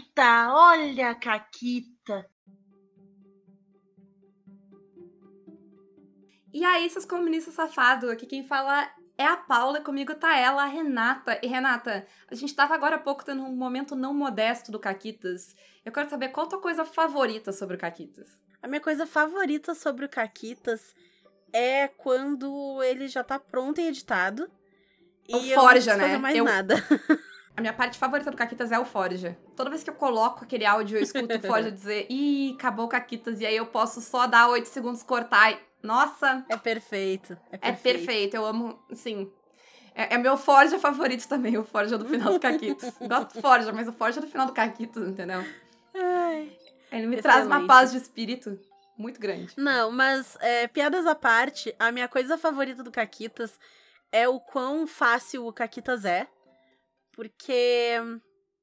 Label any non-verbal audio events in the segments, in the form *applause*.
Caquita, olha a Caquita. E aí, seus comunistas safados, aqui quem fala é a Paula e comigo tá ela, a Renata. E Renata, a gente tava agora há pouco tendo um momento não modesto do Caquitas. Eu quero saber qual a tua coisa favorita sobre o Caquitas. A minha coisa favorita sobre o Caquitas é quando ele já tá pronto e editado. E Forja, eu não né? fazer mais Eu- nada. *laughs* A minha parte favorita do Caquitas é o Forja. Toda vez que eu coloco aquele áudio, eu escuto o Forja *laughs* dizer, ih, acabou o Caquitas, e aí eu posso só dar 8 segundos, cortar e. Nossa, É perfeito. É é perfeito. perfeito, eu amo, sim. É, é meu Forja favorito também, o Forja do final do Caquitas. *laughs* Gosto do Forja, mas o Forja do final do Caquitas, entendeu? Ai. Ele me traz uma Excelente. paz de espírito muito grande. Não, mas é, piadas à parte, a minha coisa favorita do Caquitas é o quão fácil o Caquitas é. Porque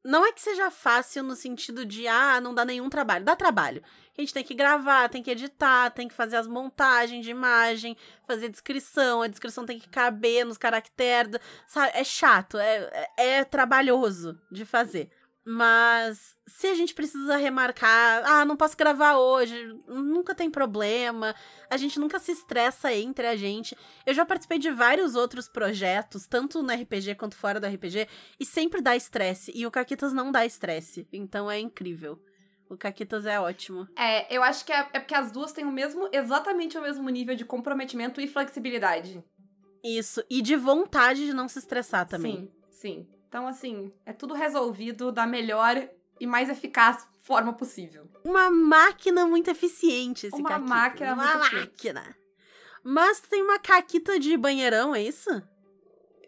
não é que seja fácil no sentido de, ah, não dá nenhum trabalho. Dá trabalho. A gente tem que gravar, tem que editar, tem que fazer as montagens de imagem, fazer descrição, a descrição tem que caber nos caracteres, sabe? É chato, é, é, é trabalhoso de fazer. Mas se a gente precisa remarcar, ah, não posso gravar hoje, nunca tem problema, a gente nunca se estressa entre a gente. Eu já participei de vários outros projetos, tanto no RPG quanto fora do RPG, e sempre dá estresse. E o Caquitas não dá estresse, então é incrível. O Caquitas é ótimo. É, eu acho que é, é porque as duas têm o mesmo, exatamente o mesmo nível de comprometimento e flexibilidade. Isso, e de vontade de não se estressar também. Sim, sim. Então, assim, é tudo resolvido da melhor e mais eficaz forma possível. Uma máquina muito eficiente esse Uma Caquitas. máquina Uma muito eficiente. máquina. Mas tu tem uma caquita de banheirão, é isso?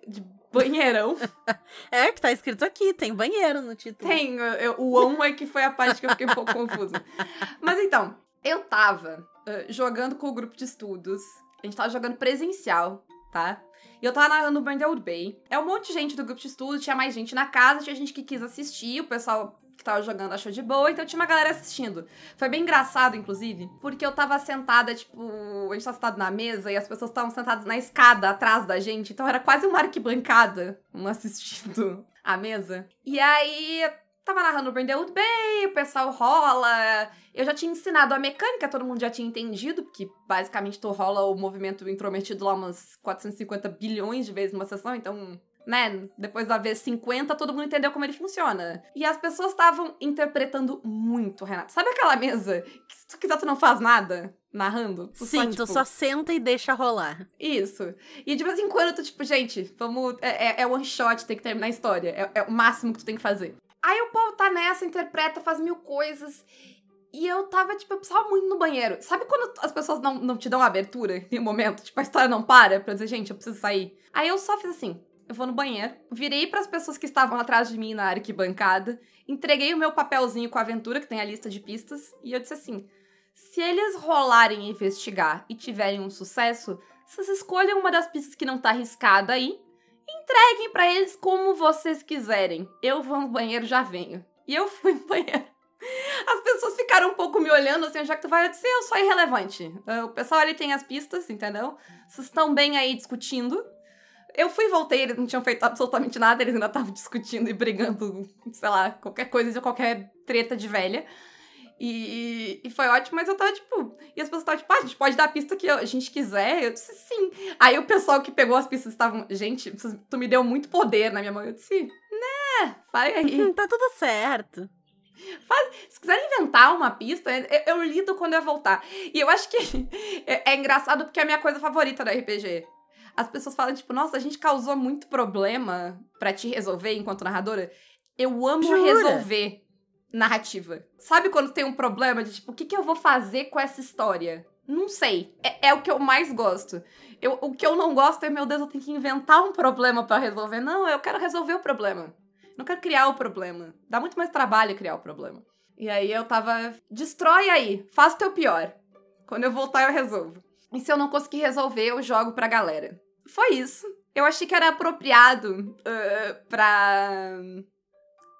De banheirão. *laughs* É, que tá escrito aqui, tem banheiro no título. Tem, eu- o ão é que foi a parte que eu fiquei um pouco confusa. *laughs* Mas então, eu tava eh, jogando com o grupo de estudos. A gente tava jogando presencial, tá? E eu tava narrando Brandwood Bay. É um monte de gente do grupo de estudos, tinha mais gente na casa, tinha gente que quis assistir, o pessoal que tava jogando achou de boa, então tinha uma galera assistindo. Foi bem engraçado, inclusive, porque eu tava sentada, tipo, a gente tava sentado na mesa e as pessoas estavam sentadas na escada atrás da gente, então era quase uma arquibancada, um assistindo *laughs* a mesa. E aí, tava narrando o Brandwood Bay, o pessoal rola. Eu já tinha ensinado a mecânica, todo mundo já tinha entendido, porque basicamente tu rola o movimento intrometido lá umas 450 bilhões de vezes numa sessão, então. Né, depois da vez 50, todo mundo entendeu como ele funciona. E as pessoas estavam interpretando muito, Renato. Sabe aquela mesa que se tu quiser tu não faz nada narrando? Tu Sim, tipo, tu só senta e deixa rolar. isso. E de vez em quando tu, tipo, gente, vamos. É, é, é one shot, tem que terminar a história. É, é o máximo que tu tem que fazer. Aí o povo tá nessa, interpreta, faz mil coisas. E eu tava, tipo, eu precisava muito no banheiro. Sabe quando as pessoas não, não te dão abertura em um momento? Tipo, a história não para pra dizer, gente, eu preciso sair. Aí eu só fiz assim. Eu vou no banheiro, virei pras pessoas que estavam atrás de mim na arquibancada, entreguei o meu papelzinho com a aventura, que tem a lista de pistas, e eu disse assim: se eles rolarem investigar e tiverem um sucesso, vocês escolham uma das pistas que não tá arriscada aí entreguem pra eles como vocês quiserem. Eu vou no banheiro, já venho. E eu fui no banheiro. As pessoas ficaram um pouco me olhando assim, já que tu vai disse, eu sou irrelevante. Uh, O pessoal ali tem as pistas, entendeu? Vocês estão bem aí discutindo. Eu fui e voltei, eles não tinham feito absolutamente nada, eles ainda estavam discutindo e brigando, sei lá, qualquer coisa de qualquer treta de velha. E, e foi ótimo, mas eu tava tipo. E as pessoas estavam tipo, ah, a gente pode dar a pista que a gente quiser. Eu disse sim. Aí o pessoal que pegou as pistas estavam, gente, tu me deu muito poder na minha mão. Eu disse, né, vai aí. *laughs* Tá tudo certo. Se quiser inventar uma pista, eu, eu lido quando eu voltar. E eu acho que *laughs* é, é engraçado porque é a minha coisa favorita do RPG. As pessoas falam, tipo, nossa, a gente causou muito problema pra te resolver enquanto narradora. Eu amo Jura? resolver narrativa. Sabe quando tem um problema de, tipo, o que, que eu vou fazer com essa história? Não sei. É, é o que eu mais gosto. Eu, o que eu não gosto é, meu Deus, eu tenho que inventar um problema pra resolver. Não, eu quero resolver o problema. Não quero criar o problema. Dá muito mais trabalho criar o problema. E aí eu tava. Destrói aí, faz o teu pior. Quando eu voltar, eu resolvo. E se eu não conseguir resolver, eu jogo pra galera. Foi isso. Eu achei que era apropriado uh, pra.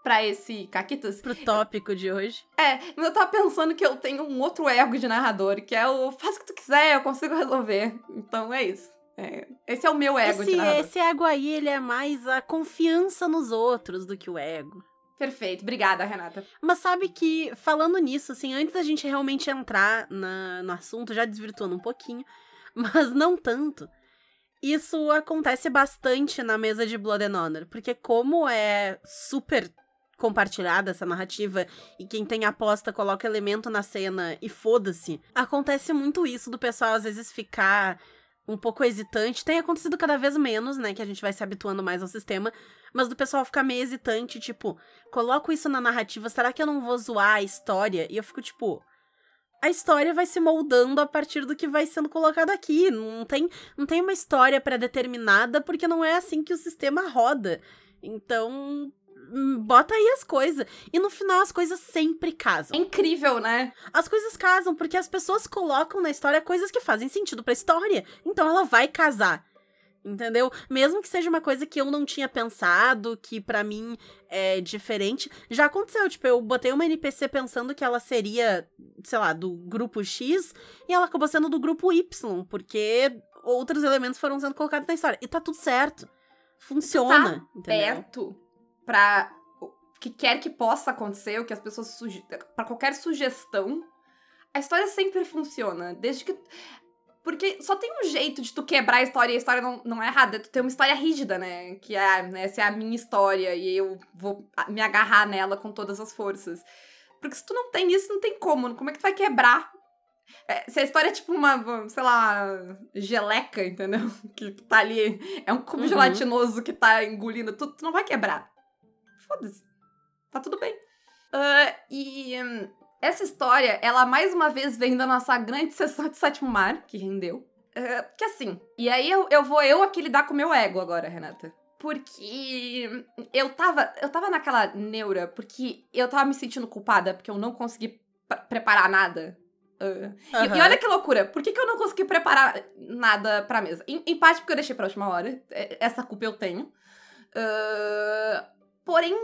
Pra esse Caquitas. Pro tópico de hoje. É, mas eu tava pensando que eu tenho um outro ego de narrador, que é o faz o que tu quiser, eu consigo resolver. Então é isso. É, esse é o meu ego de Esse, narrador. esse ego aí, ele é mais a confiança nos outros do que o ego. Perfeito. Obrigada, Renata. Mas sabe que, falando nisso, assim, antes da gente realmente entrar na, no assunto, já desvirtuando um pouquinho, *laughs* mas não tanto, isso acontece bastante na mesa de Blood and Honor, porque como é super compartilhada essa narrativa e quem tem aposta coloca elemento na cena e foda-se, acontece muito isso do pessoal às vezes ficar um pouco hesitante. Tem acontecido cada vez menos, né, que a gente vai se habituando mais ao sistema, mas do pessoal ficar meio hesitante, tipo, coloco isso na narrativa, será que eu não vou zoar a história? E eu fico tipo, a história vai se moldando a partir do que vai sendo colocado aqui. Não tem, não tem uma história pré-determinada, porque não é assim que o sistema roda. Então, bota aí as coisas. E no final as coisas sempre casam. É incrível, né? As coisas casam porque as pessoas colocam na história coisas que fazem sentido pra história. Então ela vai casar. Entendeu? Mesmo que seja uma coisa que eu não tinha pensado, que para mim é diferente. Já aconteceu, tipo, eu botei uma NPC pensando que ela seria, sei lá, do grupo X, e ela acabou sendo do grupo Y, porque outros elementos foram sendo colocados na história. E tá tudo certo. Funciona. Tá entendeu? Aberto pra o que quer que possa acontecer, o que as pessoas suge... para qualquer sugestão. A história sempre funciona, desde que porque só tem um jeito de tu quebrar a história e a história não, não é errada. Tu tem uma história rígida, né? Que é, né, essa é a minha história e eu vou me agarrar nela com todas as forças. Porque se tu não tem isso, não tem como. Como é que tu vai quebrar? É, se a história é tipo uma, sei lá, geleca, entendeu? *laughs* Que tá ali. É um cubo Uhum. gelatinoso que tá engolindo tudo, tu não vai quebrar. Foda-se. Tá tudo bem. Ah, e hum, essa história, ela mais uma vez vem da nossa grande sessão de sétimo mar, que rendeu. Ah, que assim, e aí eu, eu vou eu aqui lidar com o meu ego agora, Renata. Porque eu tava, eu tava naquela neura, porque eu tava me sentindo culpada, porque eu não consegui pre- preparar nada. Ah, e- E, Aham. olha que loucura, por que, que eu não consegui preparar nada pra mesa? Em, em parte porque eu deixei pra última hora, é- essa culpa eu tenho. Ah, porém,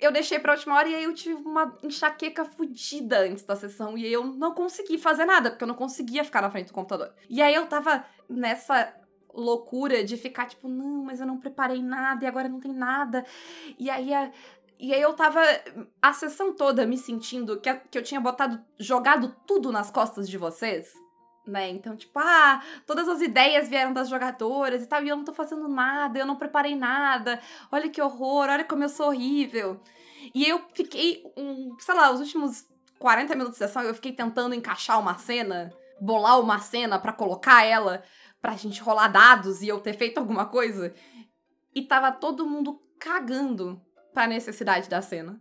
eu deixei pra última hora e aí eu tive uma enxaqueca fodida antes da sessão e aí eu não consegui fazer nada, porque eu não conseguia ficar na frente do computador. E aí eu tava nessa loucura de ficar tipo, não, mas eu não preparei nada e agora não tem nada. E aí a- e aí eu tava a sessão toda me sentindo que, que eu tinha botado, jogado tudo nas costas de vocês. Né? Então, tipo, ah, todas as ideias vieram das jogadoras e tal, e eu não tô fazendo nada, eu não preparei nada, olha que horror, olha como eu sou horrível. E eu fiquei, um, sei lá, os últimos 40 minutos de sessão, eu fiquei tentando encaixar uma cena, bolar uma cena pra colocar ela, pra gente rolar dados e eu ter feito alguma coisa. E tava todo mundo cagando pra necessidade da cena.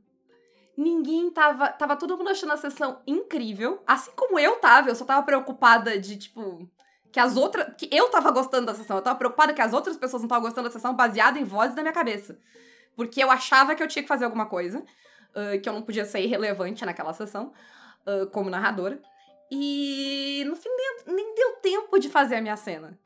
Ninguém tava. Tava todo mundo achando a sessão incrível. Assim como eu tava, eu só tava preocupada de, tipo. Que as outras. Que eu tava gostando da sessão. Eu tava preocupada que as outras pessoas não estavam gostando da sessão baseado em vozes da minha cabeça. Porque eu achava que eu tinha que fazer alguma coisa. ah, que eu não podia ser irrelevante naquela sessão. ah, como narradora. E no fim nem, nem deu tempo de fazer a minha cena.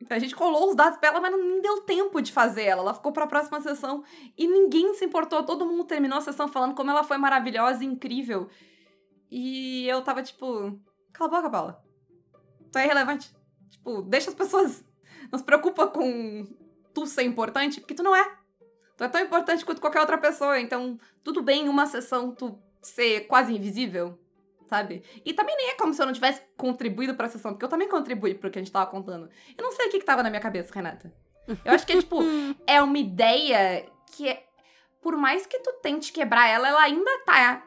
Então a gente colou os dados pra ela, mas não deu tempo de fazer ela. Ela ficou pra próxima sessão e ninguém se importou. Todo mundo terminou a sessão falando como ela foi maravilhosa e incrível. E eu tava tipo, cala a boca, Paula. Tu é irrelevante. Tipo, deixa as pessoas. Não se preocupa com tu ser importante, porque tu não é. Tu é tão importante quanto qualquer outra pessoa. Então, tudo bem uma sessão tu ser quase invisível, sabe? E também nem é como se eu não tivesse contribuído pra sessão, porque eu também contribuí pro que a gente tava contando. Eu não sei o que, que tava na minha cabeça, Renata. Eu acho que é tipo, *laughs* é uma ideia que é. Por mais que tu tente quebrar ela, ela ainda tá.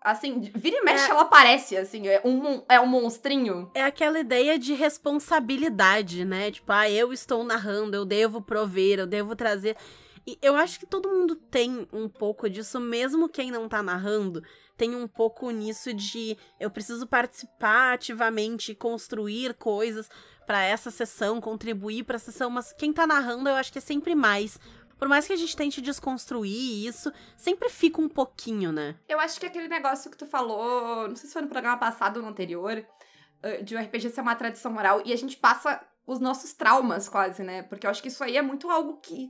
Assim, vira e mexe, É. ela aparece, assim, é um, é um monstrinho. É aquela ideia de responsabilidade, né? Tipo, ah, eu estou narrando, eu devo prover, eu devo trazer. E eu acho que todo mundo tem um pouco disso, mesmo quem não tá narrando, tem um pouco nisso de eu preciso participar ativamente, construir coisas pra essa sessão, contribuir pra sessão, mas quem tá narrando eu acho que é sempre mais. Por mais que a gente tente desconstruir isso, sempre fica um pouquinho, né? Eu acho que aquele negócio que tu falou, não sei se foi no programa passado ou no anterior, eh, de o RPG ser uma tradição moral, e a gente passa os nossos traumas quase, né? Porque eu acho que isso aí é muito algo que.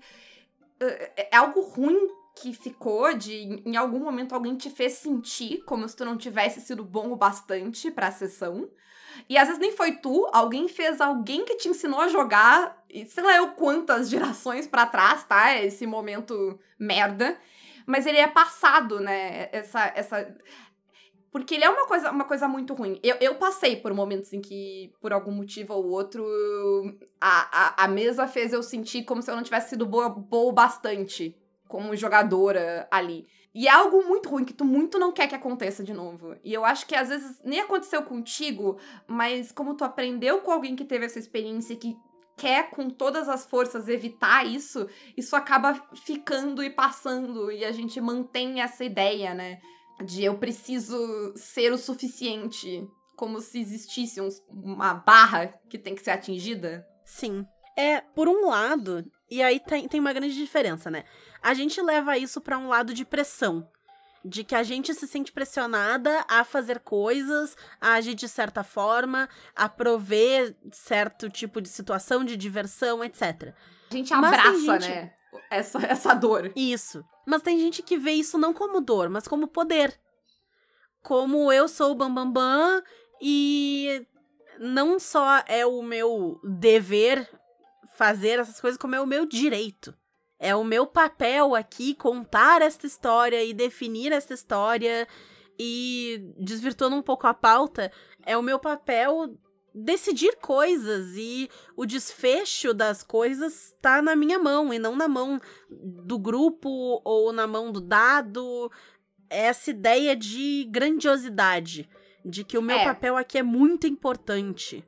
eh, É algo ruim que ficou de em algum momento alguém te fez sentir como se tu não tivesse sido bom o bastante pra sessão. E às vezes nem foi tu, alguém fez alguém que te ensinou a jogar, e sei lá eu quantas *laughs* gerações pra trás, tá? Esse momento merda. mas ele é passado, né? Essa. essa... Porque ele é uma coisa, uma coisa muito ruim. Eu, eu passei por momentos em que, por algum motivo ou outro, a, a, a mesa fez eu sentir como se eu não tivesse sido boa, boa bastante como jogadora ali. E é algo muito ruim que tu muito não quer que aconteça de novo. E eu acho que às vezes nem aconteceu contigo, mas como tu aprendeu com alguém que teve essa experiência que quer com todas as forças evitar isso, isso acaba ficando e passando e a gente mantém essa ideia, né, de eu preciso ser o suficiente, como se existisse um, uma barra que tem que ser atingida. Sim. É, por um lado, e aí tem, tem uma grande diferença, né? A gente leva isso para um lado de pressão de que a gente se sente pressionada a fazer coisas, a agir de certa forma, a prover certo tipo de situação de diversão, etc. A gente abraça, gente... né? Essa, essa dor. Isso. Mas tem gente que vê isso não como dor, mas como poder. Como eu sou o Bambambam bam, bam, e não só é o meu dever fazer essas coisas, como é o meu direito. É o meu papel aqui contar esta história e definir esta história e desvirtuando um pouco a pauta, é o meu papel decidir coisas e o desfecho das coisas tá na minha mão e não na mão do grupo ou na mão do dado. Essa ideia de grandiosidade, de que o meu é. papel aqui é muito importante.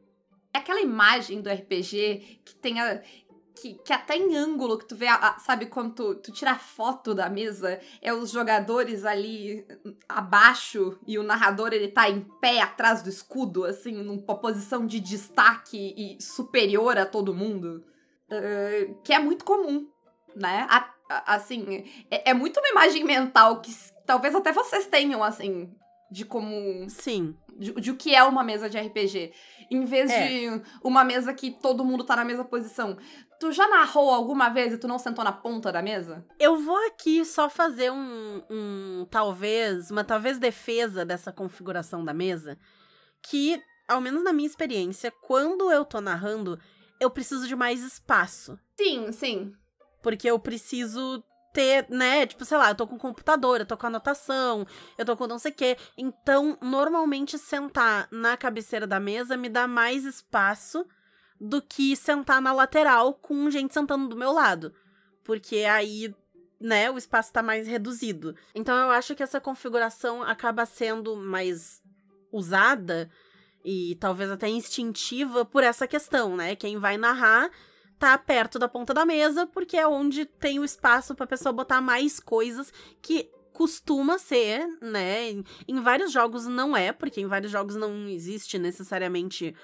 É aquela imagem do RPG que tem a, que, que até em ângulo que tu vê, a, a, sabe, quando tu, tu tira foto da mesa, é os jogadores ali abaixo e o narrador ele tá em pé atrás do escudo, assim, numa posição de destaque e superior a todo mundo. Uh, que é muito comum, né? A, assim, é, é muito uma imagem mental que talvez até vocês tenham, assim, de como. Sim. De, de, o que é uma mesa de RPG. Em vez é. de uma mesa que todo mundo tá na mesma posição. Tu já narrou alguma vez e tu não sentou na ponta da mesa? Eu vou aqui só fazer um, um talvez, uma talvez defesa dessa configuração da mesa. Que, ao menos na minha experiência, quando eu tô narrando, eu preciso de mais espaço. Sim, sim. Porque eu preciso ter, né? Tipo, sei lá, eu tô com computador, eu tô com anotação, eu tô com não sei o quê. Então, normalmente, sentar na cabeceira da mesa me dá mais espaço do que sentar na lateral com gente sentando do meu lado. Porque aí, né, o espaço tá mais reduzido. Então, eu acho que essa configuração acaba sendo mais usada e talvez até instintiva por essa questão, né? Quem vai narrar tá perto da ponta da mesa, porque é onde tem o espaço pra pessoa botar mais coisas que costuma ser, né? Em vários jogos não é, porque em vários jogos não existe necessariamente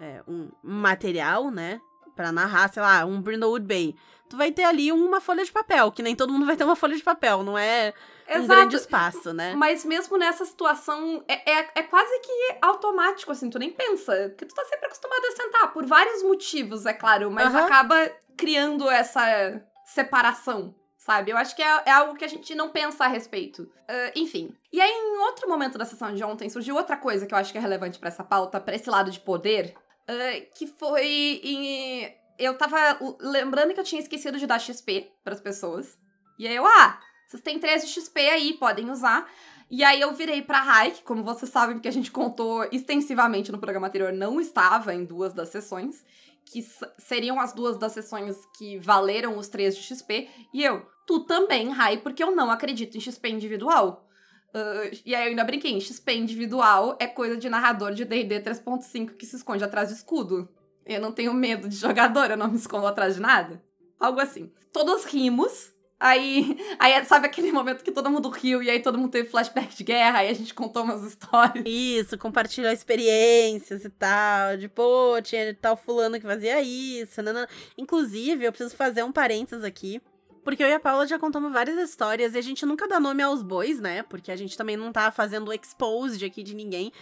é, um material, né? Pra narrar, sei lá, um Brindlewood Bay. Tu vai ter ali uma folha de papel, que nem todo mundo vai ter uma folha de papel, não é Exato. um grande espaço, né? Mas mesmo nessa situação, é, é, é, quase que automático, assim, tu nem pensa. Porque tu tá sempre acostumado a sentar, por vários motivos, é claro, mas acaba criando essa separação. Sabe? Eu acho que é, é, algo que a gente não pensa a respeito. Uh, enfim. E aí, em outro momento da sessão de ontem, surgiu outra coisa que eu acho que é relevante para essa pauta, para esse lado de poder, uh, que foi em eu tava lembrando que eu tinha esquecido de dar XP para as pessoas. E aí eu, ah, vocês têm 13 XP aí, podem usar. E aí eu virei pra Rai, que como vocês sabem, que a gente contou extensivamente no programa anterior, não estava em duas das sessões, que seriam as duas das sessões que valeram os 3 de XP. E eu, tu também, Rai, porque eu não acredito em XP individual. Uh, e aí eu ainda brinquei, XP individual é coisa de narrador de D&D 3.5 que se esconde atrás do escudo. Eu não tenho medo de *laughs* jogador, eu não me escondo atrás de nada. Algo assim. Todos rimos, Aí, *laughs* aí, sabe aquele momento que todo mundo riu e aí todo mundo teve flashback de guerra, aí a gente contou umas *laughs* histórias. Isso, compartilhou experiências e tal. De, pô, tinha tal fulano que fazia isso. Nanana. Inclusive, eu preciso fazer um parênteses aqui. Porque eu e a Paula já contamos várias histórias e a gente nunca dá nome aos bois, né? Porque a gente também não tá fazendo exposed aqui de ninguém.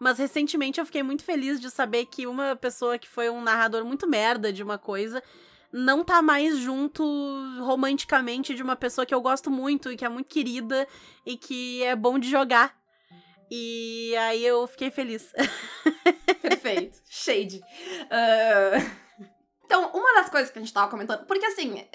Mas recentemente eu fiquei muito feliz de saber que uma pessoa que foi um narrador muito merda de uma coisa não tá mais junto romanticamente de uma pessoa que eu gosto muito e que é muito querida e que é bom de jogar. E aí eu fiquei feliz. *laughs* Perfeito. Shade. Uh... Então, uma das coisas que a gente tava comentando, porque assim,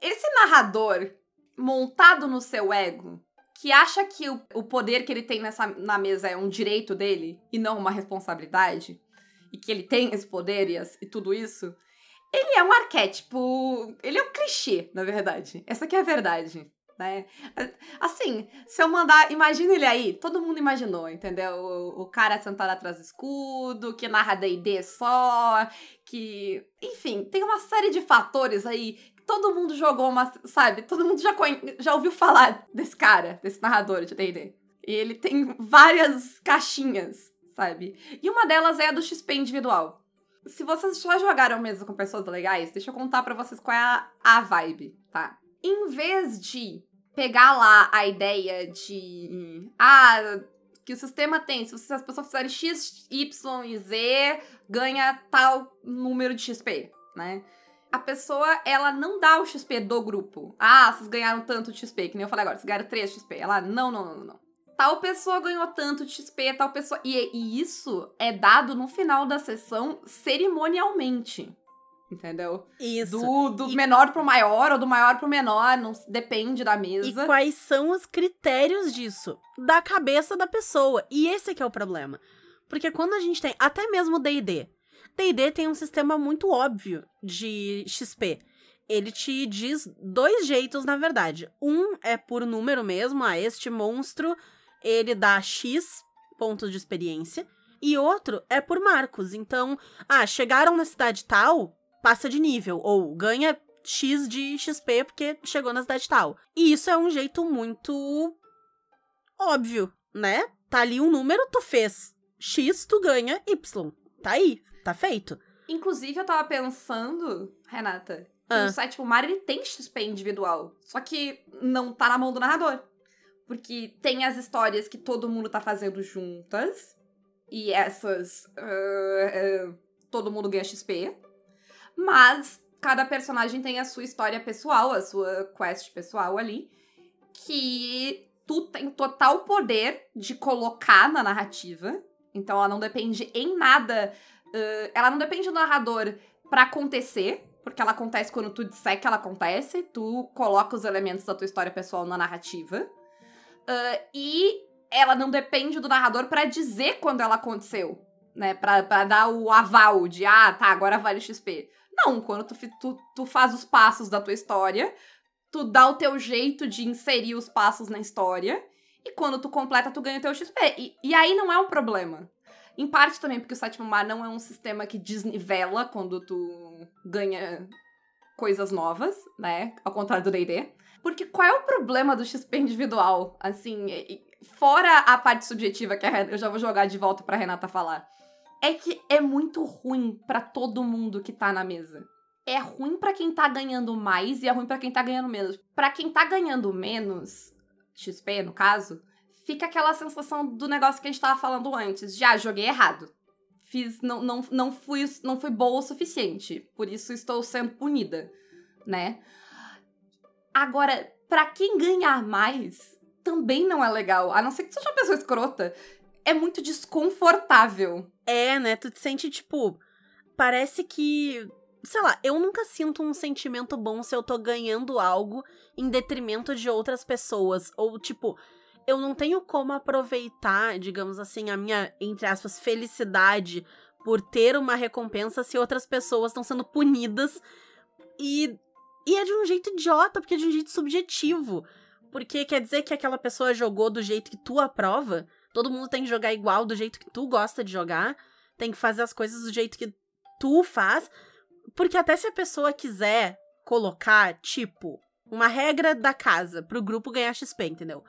esse narrador montado no seu ego, que acha que o, o poder que ele tem nessa, na mesa é um direito dele e não uma responsabilidade, e que ele tem esse poder e, as- e tudo isso, ele é um arquétipo. Ele é um clichê, na verdade. Essa que é a verdade. Né? Assim, se eu mandar. Imagina ele aí, todo mundo imaginou, entendeu? O, o cara sentado atrás do escudo, que narra DD só, que. Enfim, tem uma série de fatores aí todo mundo jogou uma. Sabe? Todo mundo já, conhe- já ouviu falar desse cara, desse narrador de DD. E ele tem várias caixinhas, sabe? E uma delas é a do XP individual. Se vocês só jogaram mesmo com pessoas legais, deixa eu contar pra vocês qual é a, a vibe, tá? Em vez de pegar lá a ideia de. Ah, que o sistema tem, se as pessoas fizerem X, Y e Z, ganha tal número de XP, né? A pessoa, ela não dá o XP do grupo. Ah, vocês ganharam tanto XP, que nem eu falei agora, vocês ganharam 3 XP. Ela, não, não, não, não. Tal pessoa ganhou tanto XP, tal pessoa. E, e isso é dado no final da sessão cerimonialmente. Entendeu? Isso. Do, do E- menor pro maior ou do maior pro menor, não depende da E mesa. quais são os critérios disso? Da cabeça da pessoa. E esse que é o problema. Porque quando a gente tem, até mesmo D&D. D&D tem um sistema muito óbvio de XP. Ele te diz dois jeitos, na verdade. Um é por número mesmo, ah, este monstro, ele dá X pontos de experiência. E outro é por marcos. Então, ah, chegaram na cidade tal, passa de nível. Ou ganha X de XP porque chegou na cidade tal. E isso é um jeito muito óbvio, né? Tá ali um número, tu fez X, tu ganha Y. Tá aí, tá feito. Inclusive, eu tava pensando, Renata, que Ah. o sétimo mar ele tem XP individual. Só que não tá na mão do narrador. Porque tem as histórias que todo mundo tá fazendo juntas. E essas. ah, ah, todo mundo ganha XP. Mas cada personagem tem a sua história pessoal, a sua quest pessoal ali. Que tu tem total poder de colocar na narrativa. Então ela não depende em nada. Ah, ela não depende do narrador pra acontecer. Porque ela acontece quando tu disser que ela acontece. Tu coloca os elementos da tua história pessoal na narrativa. Ah, e ela não depende do narrador pra dizer quando ela aconteceu. Né? Pra, pra dar o aval de, ah, tá, agora vale XP. Não, quando tu, tu, tu faz os passos da tua história, tu dá o teu jeito de inserir os passos na história. E quando tu completa, tu ganha o teu XP. E, e aí não é um problema. Em parte também porque o sétimo mar não é um sistema que desnivela quando tu ganha coisas novas, né? Ao contrário do D&D. Porque qual é o problema do XP individual? Assim, fora a parte subjetiva que eu já vou jogar de volta pra Renata falar. É que é muito ruim pra todo mundo que tá na mesa. É ruim pra quem tá ganhando mais e é ruim pra quem tá ganhando menos. Pra quem tá ganhando menos, XP no caso, fica aquela sensação do negócio que a gente tava falando antes. Já joguei errado. Fiz, não, não, não, fui, não fui boa o suficiente. Por isso estou sendo punida, né? Agora, pra quem ganhar mais, também não é legal. A não ser que seja uma pessoa escrota. É muito desconfortável. É, né? Tu te sente, tipo. Parece que. Sei lá, eu nunca sinto um sentimento bom se eu tô ganhando algo em detrimento de outras pessoas. Ou, tipo, eu não tenho como aproveitar, digamos assim, a minha, entre aspas, felicidade por ter uma recompensa se outras pessoas estão sendo punidas. E, e é de um jeito idiota, porque é de um jeito subjetivo. Porque quer dizer que aquela pessoa jogou do jeito que tu aprova? Todo mundo tem que jogar igual do jeito que tu gosta de jogar. Tem que fazer as coisas do jeito que tu faz. Porque até se a pessoa quiser colocar, tipo, uma regra da casa pro grupo ganhar XP, entendeu?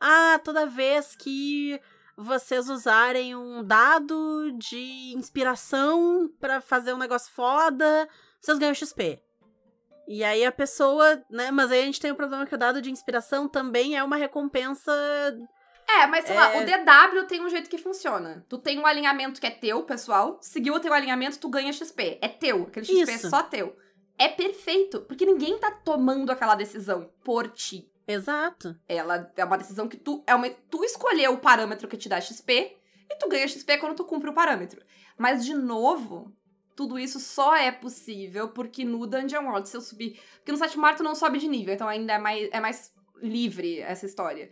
Ah, toda vez que vocês usarem um dado de inspiração pra fazer um negócio foda, vocês ganham XP. E aí a pessoa, né? Mas aí a gente tem o problema que o dado de inspiração também é uma recompensa É, mas sei lá, É. o DW tem um jeito que funciona. Tu tem um alinhamento que é teu, pessoal. Seguiu o teu alinhamento, tu ganha XP. É teu. Aquele XP Isso. é só teu. É perfeito, porque ninguém tá tomando aquela decisão por ti. Exato. Ela é uma decisão que tu. É uma, tu escolheu o parâmetro que te dá XP e tu ganha XP quando tu cumpre o parâmetro. Mas, de novo, tudo isso só é possível porque no Dungeon World, se eu subir. Porque no sétimo mar tu não sobe de nível, então ainda é mais, é mais livre essa história.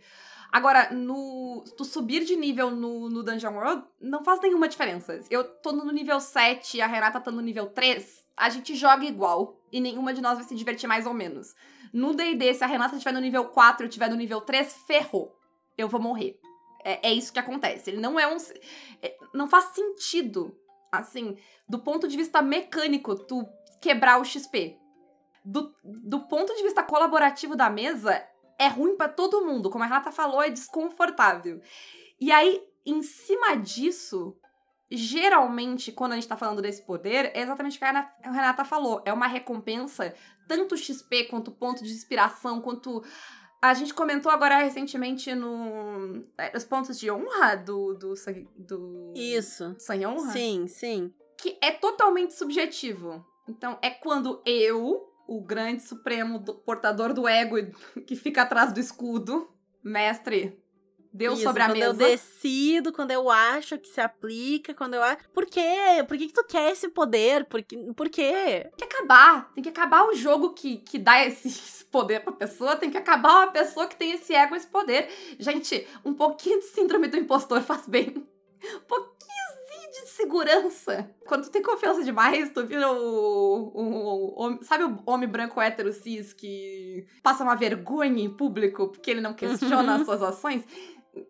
Agora, no. Tu subir de nível no, no Dungeon World não faz nenhuma diferença. Eu tô no nível 7 e a Renata tá no nível 3, a gente joga igual. E nenhuma de nós vai se divertir mais ou menos. No DD, se a Renata estiver no nível 4 e eu estiver no nível 3, ferrou. Eu vou morrer. É, é isso que acontece. Ele não é um. É, não faz sentido, assim, do ponto de vista mecânico, tu quebrar o XP. Do, do ponto de vista colaborativo da mesa, é ruim para todo mundo. Como a Renata falou, é desconfortável. E aí, em cima disso, geralmente, quando a gente tá falando desse poder, é exatamente o que a Renata falou. É uma recompensa, tanto XP quanto ponto de inspiração, quanto. A gente comentou agora recentemente no. É, os pontos de honra do. do, do Isso. Sem honra? Sim, sim. Que é totalmente subjetivo. Então, é quando eu, o grande supremo do, portador do ego *laughs* que fica atrás do escudo, mestre, deu Isso, sobre a quando mesa. eu decido, quando eu acho que se aplica, quando eu acho. Por quê? Por que, que tu quer esse poder? Por, que... Por quê? Tem que acabar. Tem que acabar o jogo que, que dá esse *laughs* poder pra pessoa. Tem que acabar uma pessoa que tem esse ego, esse poder. Gente, um pouquinho de síndrome do impostor faz bem. Um pouquinho de segurança. Quando tu tem confiança demais, tu vira o, o, o, Sabe o homem branco hétero cis que passa uma vergonha em público porque ele não questiona as *laughs* suas ações?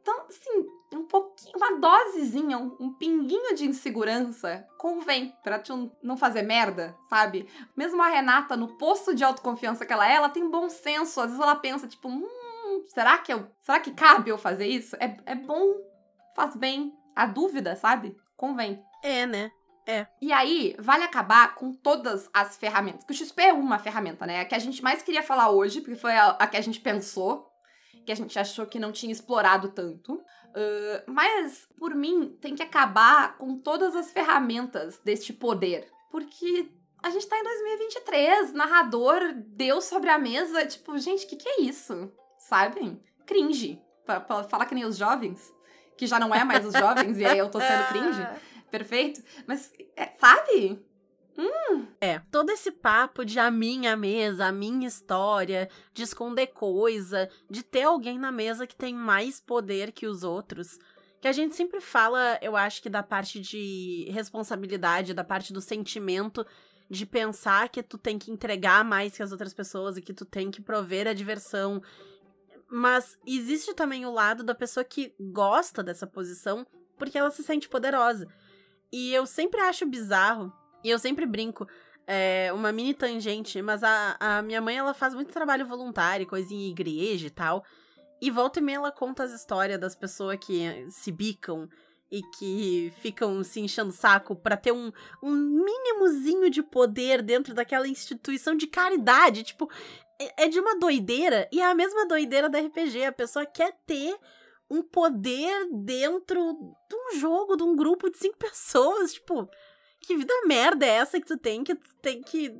Então, assim, um pouquinho, uma dosezinha, um, um pinguinho de insegurança convém pra tu não fazer merda, sabe? Mesmo a Renata, no posto de autoconfiança que ela é, ela tem bom senso. Às vezes ela pensa, tipo, hum, será que eu. Será que cabe eu fazer isso? É, é bom, faz bem. A dúvida, sabe? Convém. É, né? É. E aí, vale acabar com todas as ferramentas. Que o XP é uma ferramenta, né? A que a gente mais queria falar hoje, porque foi a, a que a gente pensou, que a gente achou que não tinha explorado tanto. Uh, mas, por mim, tem que acabar com todas as ferramentas deste poder. Porque a gente tá em 2023, narrador, Deus sobre a mesa. Tipo, gente, o que, que é isso? Sabem? Cringe. Pra, pra falar que nem os jovens que já não é mais os jovens, e aí eu tô sendo cringe. *laughs* Perfeito. Mas, é, sabe? Hum. É, todo esse papo de a minha mesa, a minha história, de esconder coisa, de ter alguém na mesa que tem mais poder que os outros. Que a gente sempre fala, eu acho que da parte de responsabilidade, da parte do sentimento, de pensar que tu tem que entregar mais que as outras pessoas e que tu tem que prover a diversão mas existe também o lado da pessoa que gosta dessa posição porque ela se sente poderosa. E eu sempre acho bizarro, e eu sempre brinco, é, uma mini tangente, mas a, a minha mãe ela faz muito trabalho voluntário, coisa em igreja e tal. E volta e meia ela conta as histórias das pessoas que se bicam e que ficam se enchendo o saco para ter um, um mínimozinho de poder dentro daquela instituição de caridade. Tipo, é, é de uma doideira e é a mesma doideira da RPG. A pessoa quer ter um poder dentro de um jogo, de um grupo de cinco *laughs* pessoas. Tipo, que vida merda é essa que tu tem que tu tem que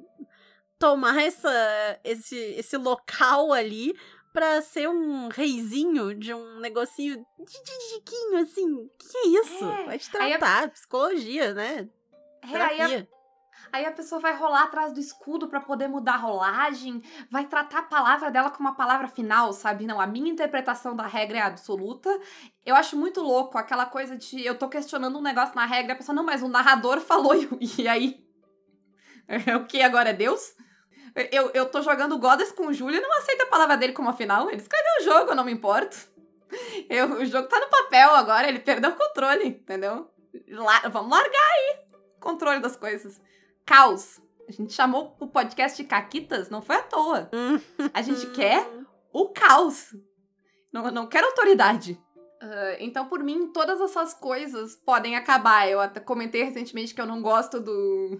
tomar essa, esse, esse local ali pra ser um reizinho de um negocinho de, diquinho, assim. Que é isso? É, Vai te tratar, a... psicologia, né? É, Terapia. Aí a, Aí a pessoa vai rolar atrás do escudo para poder mudar a rolagem, vai tratar a palavra dela como uma palavra final, sabe? Não, a minha interpretação da regra é absoluta. Eu acho muito louco aquela coisa de eu tô questionando um negócio na regra, a pessoa, não, mas o narrador *laughs* falou, e, aí? *laughs* É o que agora é Deus? Eu, eu tô jogando Goddess com o Júlio e não aceita a palavra dele como a final. Ele escreveu o jogo, eu não me importo. *laughs* Eu, o jogo tá no papel agora, ele perdeu o controle, entendeu? La vamos largar aí o controle das coisas caos. A gente chamou o podcast de Caquitas, não foi à toa. A gente quer o caos. Não, não quer autoridade. Uh, então, por mim, todas essas coisas podem acabar. Eu até comentei recentemente que eu não gosto do,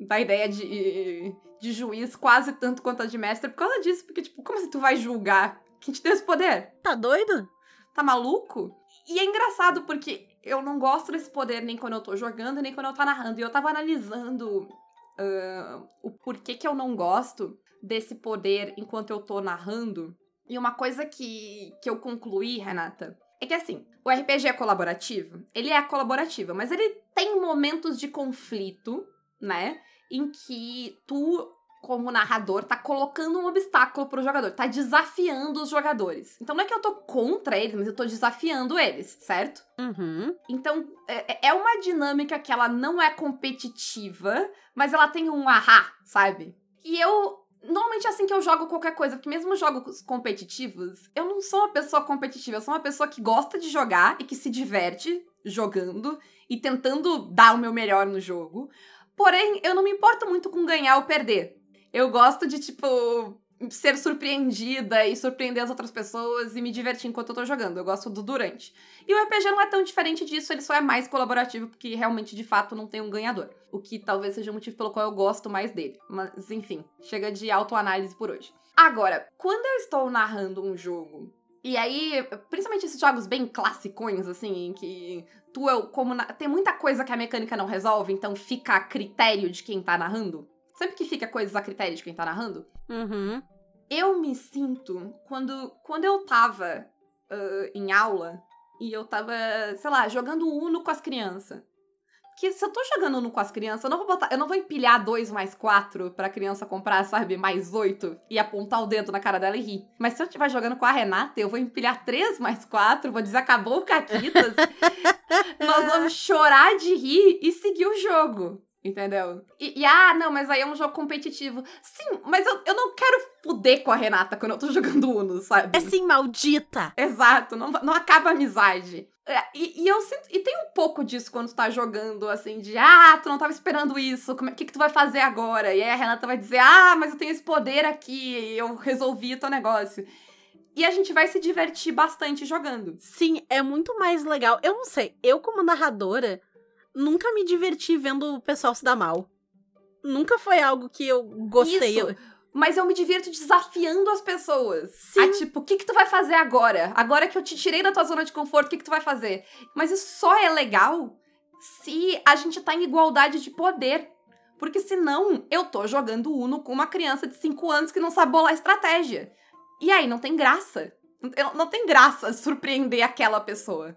da ideia de, de juiz quase tanto quanto a de mestre por causa disso. Porque, tipo, como assim tu vai julgar? Quem te deu esse poder? Tá doido? Tá maluco? E é engraçado porque eu não gosto desse poder nem quando eu tô jogando, nem quando eu tô narrando. E eu tava analisando uh, o porquê que eu não gosto desse poder enquanto eu tô narrando. E uma coisa que, que eu concluí, Renata, é que assim, o RPG é colaborativo, ele é colaborativo, mas ele tem momentos de conflito né? Em que tu, como narrador, tá colocando um obstáculo pro jogador, tá desafiando os jogadores. Então não é que eu tô contra eles, mas eu tô desafiando eles, certo? Uhum. Então é, é uma dinâmica que ela não é competitiva, mas ela tem um ahá, sabe? E eu Normalmente é assim que eu jogo qualquer coisa, porque mesmo jogos competitivos, eu não sou uma pessoa competitiva, eu sou uma pessoa que gosta de jogar e que se diverte jogando e tentando dar o meu melhor no jogo. Porém, eu não me importo muito com ganhar ou perder. Eu gosto de, tipo, ser surpreendida e surpreender as outras pessoas e me divertir enquanto eu tô jogando. Eu gosto do durante. E o RPG não é tão diferente disso, ele só é mais colaborativo porque realmente, de fato, não tem um ganhador. O que talvez seja o motivo pelo qual eu gosto mais dele. Mas, enfim, chega de autoanálise por hoje. Agora, quando eu estou narrando um jogo e aí, principalmente esses jogos bem classicões, assim, em que tu é como. Na... Tem muita coisa que a mecânica não resolve, então fica a critério de quem tá narrando. Sempre que fica coisas a critério de quem tá narrando. Uhum. Eu me sinto quando, quando eu tava uh, em aula e eu tava, sei lá, jogando Uno com as crianças que se eu tô jogando no com as crianças, eu não vou botar, eu não vou empilhar dois mais quatro pra criança comprar, sabe, mais oito e apontar o dedo na cara dela e rir. Mas se eu estiver jogando com a Renata, eu vou empilhar três mais quatro, vou dizer acabou o Caquitas. *laughs* nós vamos chorar de rir e seguir o jogo. Entendeu? E, e, ah, não, mas aí é um jogo competitivo. Sim, mas eu, eu não quero fuder com a Renata quando eu tô *laughs* jogando Uno, sabe? É sim, maldita! Exato, não, não acaba a amizade. É, e, e, eu sinto. E tem um pouco disso quando tu tá jogando, assim, de ah, tu não tava esperando isso, o que, que tu vai fazer agora? E aí a Renata vai dizer, ah, mas eu tenho esse poder aqui, eu resolvi o teu negócio. E a gente vai se divertir bastante jogando. Sim, é muito mais legal. Eu não sei, eu como narradora, nunca me diverti vendo o pessoal se dar mal. Nunca foi algo que eu gostei. Isso mas eu me divirto desafiando as pessoas. Sim. A tipo, o que que tu vai fazer agora? Agora que eu te tirei da tua zona de conforto, o que que tu vai fazer? Mas isso só é legal se a gente tá em igualdade de poder. Porque senão, eu tô jogando Uno com uma criança de 5 anos que não sabe bolar estratégia. E aí, não tem graça. Não tem graça surpreender aquela pessoa.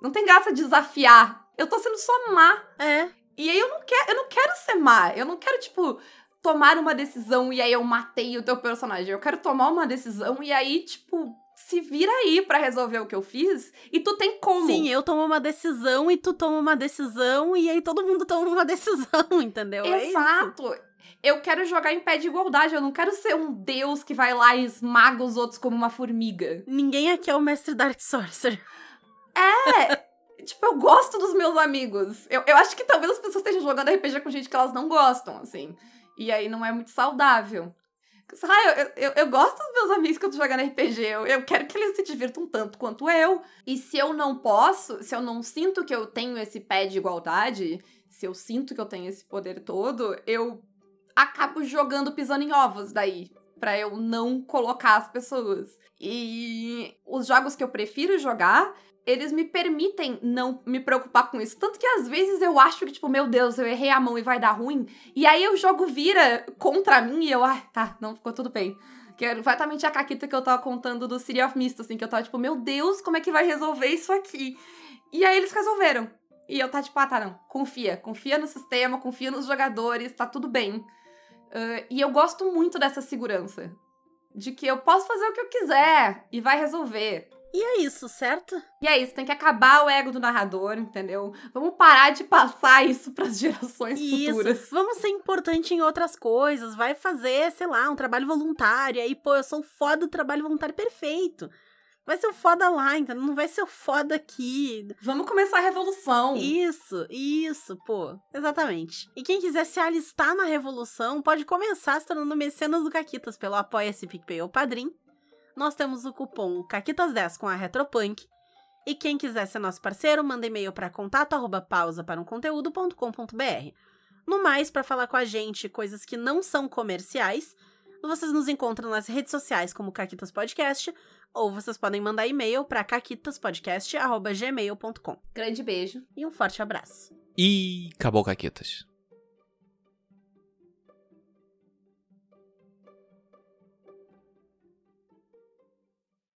Não tem graça desafiar. Eu tô sendo só má. É. E aí eu não quero, eu não quero ser má. Eu não quero, tipo, tomar uma decisão e aí eu matei o teu personagem. Eu quero tomar uma decisão e aí, tipo, se vira aí para resolver o que eu fiz e tu tem como. Sim, eu tomo uma decisão e tu toma uma decisão e aí todo mundo *laughs* toma uma decisão, entendeu? É Exato. É eu quero jogar em pé de igualdade, eu não quero ser um deus que vai lá e esmaga os outros como uma formiga. Ninguém aqui é o mestre Dark Sorcerer. É! *laughs* tipo, eu gosto dos meus amigos. Eu, eu acho que talvez as pessoas estejam jogando RPG com gente que elas não gostam, assim. E aí não é muito saudável. Ah, eu, eu, eu, gosto dos meus amigos que eu tô jogando RPG. Eu, eu quero que eles se divirtam tanto quanto eu. E se eu não posso, se eu não sinto que eu tenho esse pé de igualdade, se eu sinto que eu tenho esse poder todo, eu acabo jogando pisando em ovos daí. Pra eu não colocar as pessoas. E os jogos que eu prefiro jogar eles me permitem não me preocupar com isso. Tanto que às vezes eu acho que, tipo, meu Deus, eu errei a mão e vai dar ruim. E aí o jogo vira contra mim e eu, ah, tá, não ficou tudo bem. Que é exatamente a caquita que eu tava contando do City of Mist, assim, que eu tava tipo, meu Deus, como é que vai resolver isso aqui? E aí eles resolveram. E eu tava tipo, ah, tá, não, confia. Confia no sistema, confia nos jogadores, tá tudo bem. Uh, e eu gosto muito dessa segurança. De que eu posso fazer o que eu quiser e vai resolver. E é isso, certo? E é isso, tem que acabar o ego do narrador, entendeu? Vamos parar de passar isso para as gerações isso. futuras. Vamos ser importante em outras coisas, vai fazer, sei lá, um trabalho voluntário, aí, pô, eu sou foda do trabalho voluntário perfeito. Vai ser o foda lá, entendeu? Não vai ser o foda aqui. Vamos começar a revolução. Isso, isso, pô. Exatamente. E quem quiser se alistar na revolução, pode começar se tornando mecenas do Caquitas pelo Apoia-se PicPay ou Padrim nós temos o cupom CAQUITAS10 com a Retropunk. E quem quiser ser nosso parceiro, manda e-mail para contato arroba pausa para um conteúdo.com.br. No mais, para falar com a gente coisas que não são comerciais, vocês nos encontram nas redes sociais como Caquitas Podcast, ou vocês podem mandar e-mail para caquitaspodcast.gmail.com. Grande beijo e um forte abraço. E acabou, Caquitas.